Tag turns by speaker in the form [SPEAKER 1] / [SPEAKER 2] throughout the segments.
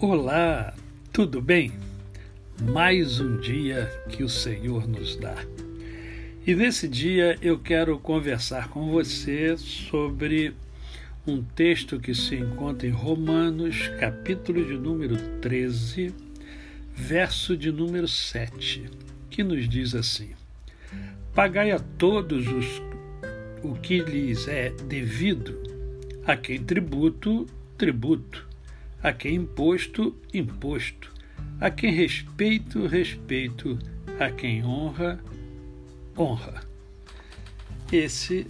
[SPEAKER 1] Olá, tudo bem? Mais um dia que o Senhor nos dá. E nesse dia eu quero conversar com você sobre um texto que se encontra em Romanos, capítulo de número 13, verso de número 7, que nos diz assim: Pagai a todos os, o que lhes é devido, a quem tributo, tributo a quem imposto, imposto. A quem respeito, respeito. A quem honra, honra. Esse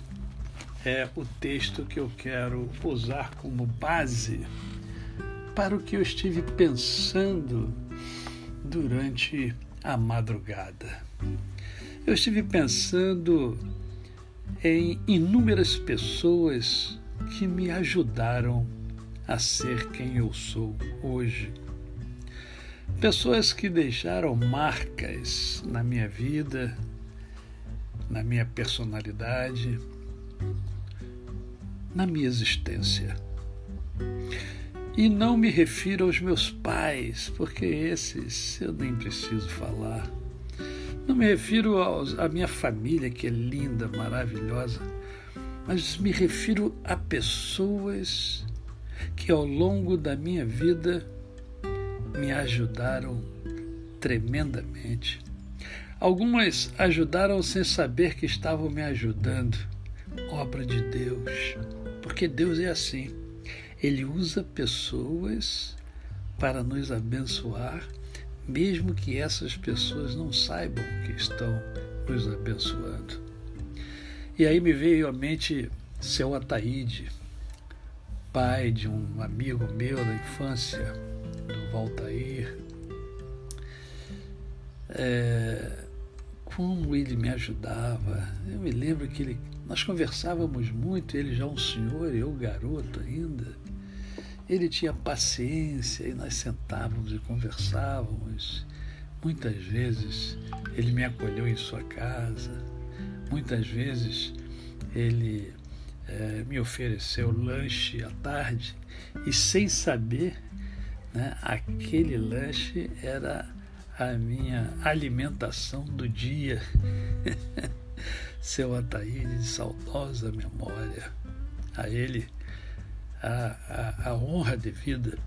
[SPEAKER 1] é o texto que eu quero usar como base para o que eu estive pensando durante a madrugada. Eu estive pensando em inúmeras pessoas que me ajudaram a ser quem eu sou hoje. Pessoas que deixaram marcas na minha vida, na minha personalidade, na minha existência. E não me refiro aos meus pais, porque esses eu nem preciso falar. Não me refiro à minha família, que é linda, maravilhosa, mas me refiro a pessoas que ao longo da minha vida me ajudaram tremendamente. Algumas ajudaram sem saber que estavam me ajudando. Obra de Deus. Porque Deus é assim. Ele usa pessoas para nos abençoar, mesmo que essas pessoas não saibam que estão nos abençoando. E aí me veio à mente seu Ataíde, pai de um amigo meu da infância, do Valtair. É, como ele me ajudava. Eu me lembro que ele, nós conversávamos muito, ele já um senhor, eu garoto ainda. Ele tinha paciência e nós sentávamos e conversávamos. Muitas vezes ele me acolheu em sua casa, muitas vezes ele é, me ofereceu lanche à tarde e sem saber, né, aquele lanche era a minha alimentação do dia. Seu Ataíde, de saudosa memória, a ele a, a, a honra de vida.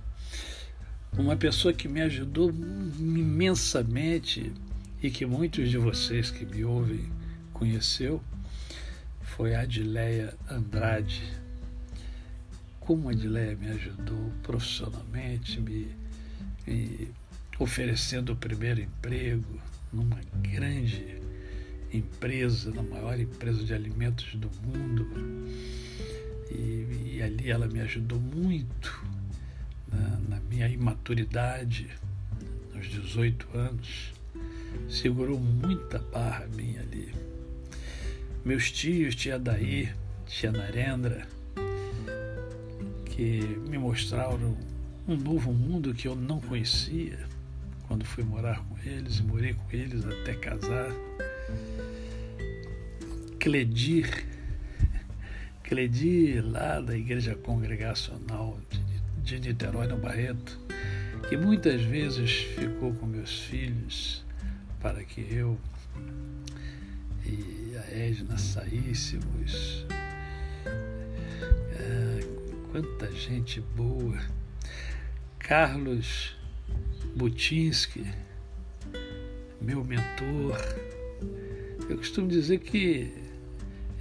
[SPEAKER 1] Uma pessoa que me ajudou imensamente e que muitos de vocês que me ouvem conheceu foi Adileia Andrade. Como Adileia me ajudou profissionalmente, me, me oferecendo o primeiro emprego numa grande empresa, na maior empresa de alimentos do mundo. E, e ali ela me ajudou muito na, na minha imaturidade, aos 18 anos. Segurou muita barra minha ali meus tios, tia Daí, tia Narendra, que me mostraram um novo mundo que eu não conhecia quando fui morar com eles e morei com eles até casar. Cledir, Cledir lá da Igreja Congregacional de, Niterói, no Barreto, que muitas vezes ficou com meus filhos para que eu Edna saíssemos. É, quanta gente boa. Carlos Butinski, meu mentor. Eu costumo dizer que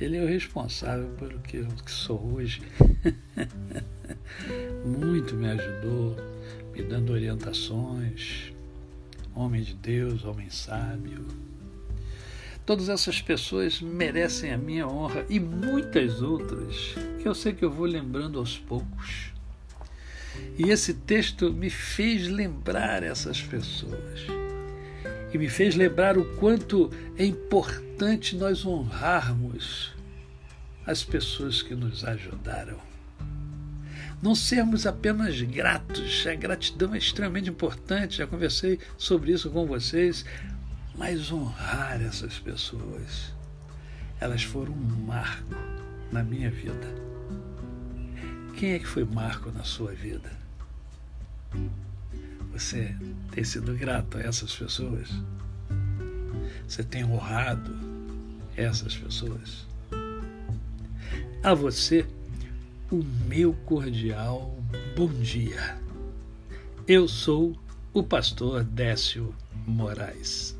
[SPEAKER 1] ele é o responsável pelo que eu sou hoje. Muito me ajudou, me dando orientações. Homem de Deus, homem sábio Todas essas pessoas merecem a minha honra e muitas outras que eu sei que eu vou lembrando aos poucos. E esse texto me fez lembrar essas pessoas. E me fez lembrar o quanto é importante nós honrarmos as pessoas que nos ajudaram. Não sermos apenas gratos, a gratidão é extremamente importante, já conversei sobre isso com vocês mas honrar essas pessoas. Elas foram um marco na minha vida. Quem é que foi marco na sua vida? Você tem sido grato a essas pessoas? Você tem honrado essas pessoas? A você, o meu cordial bom dia. Eu sou o pastor Décio Moraes.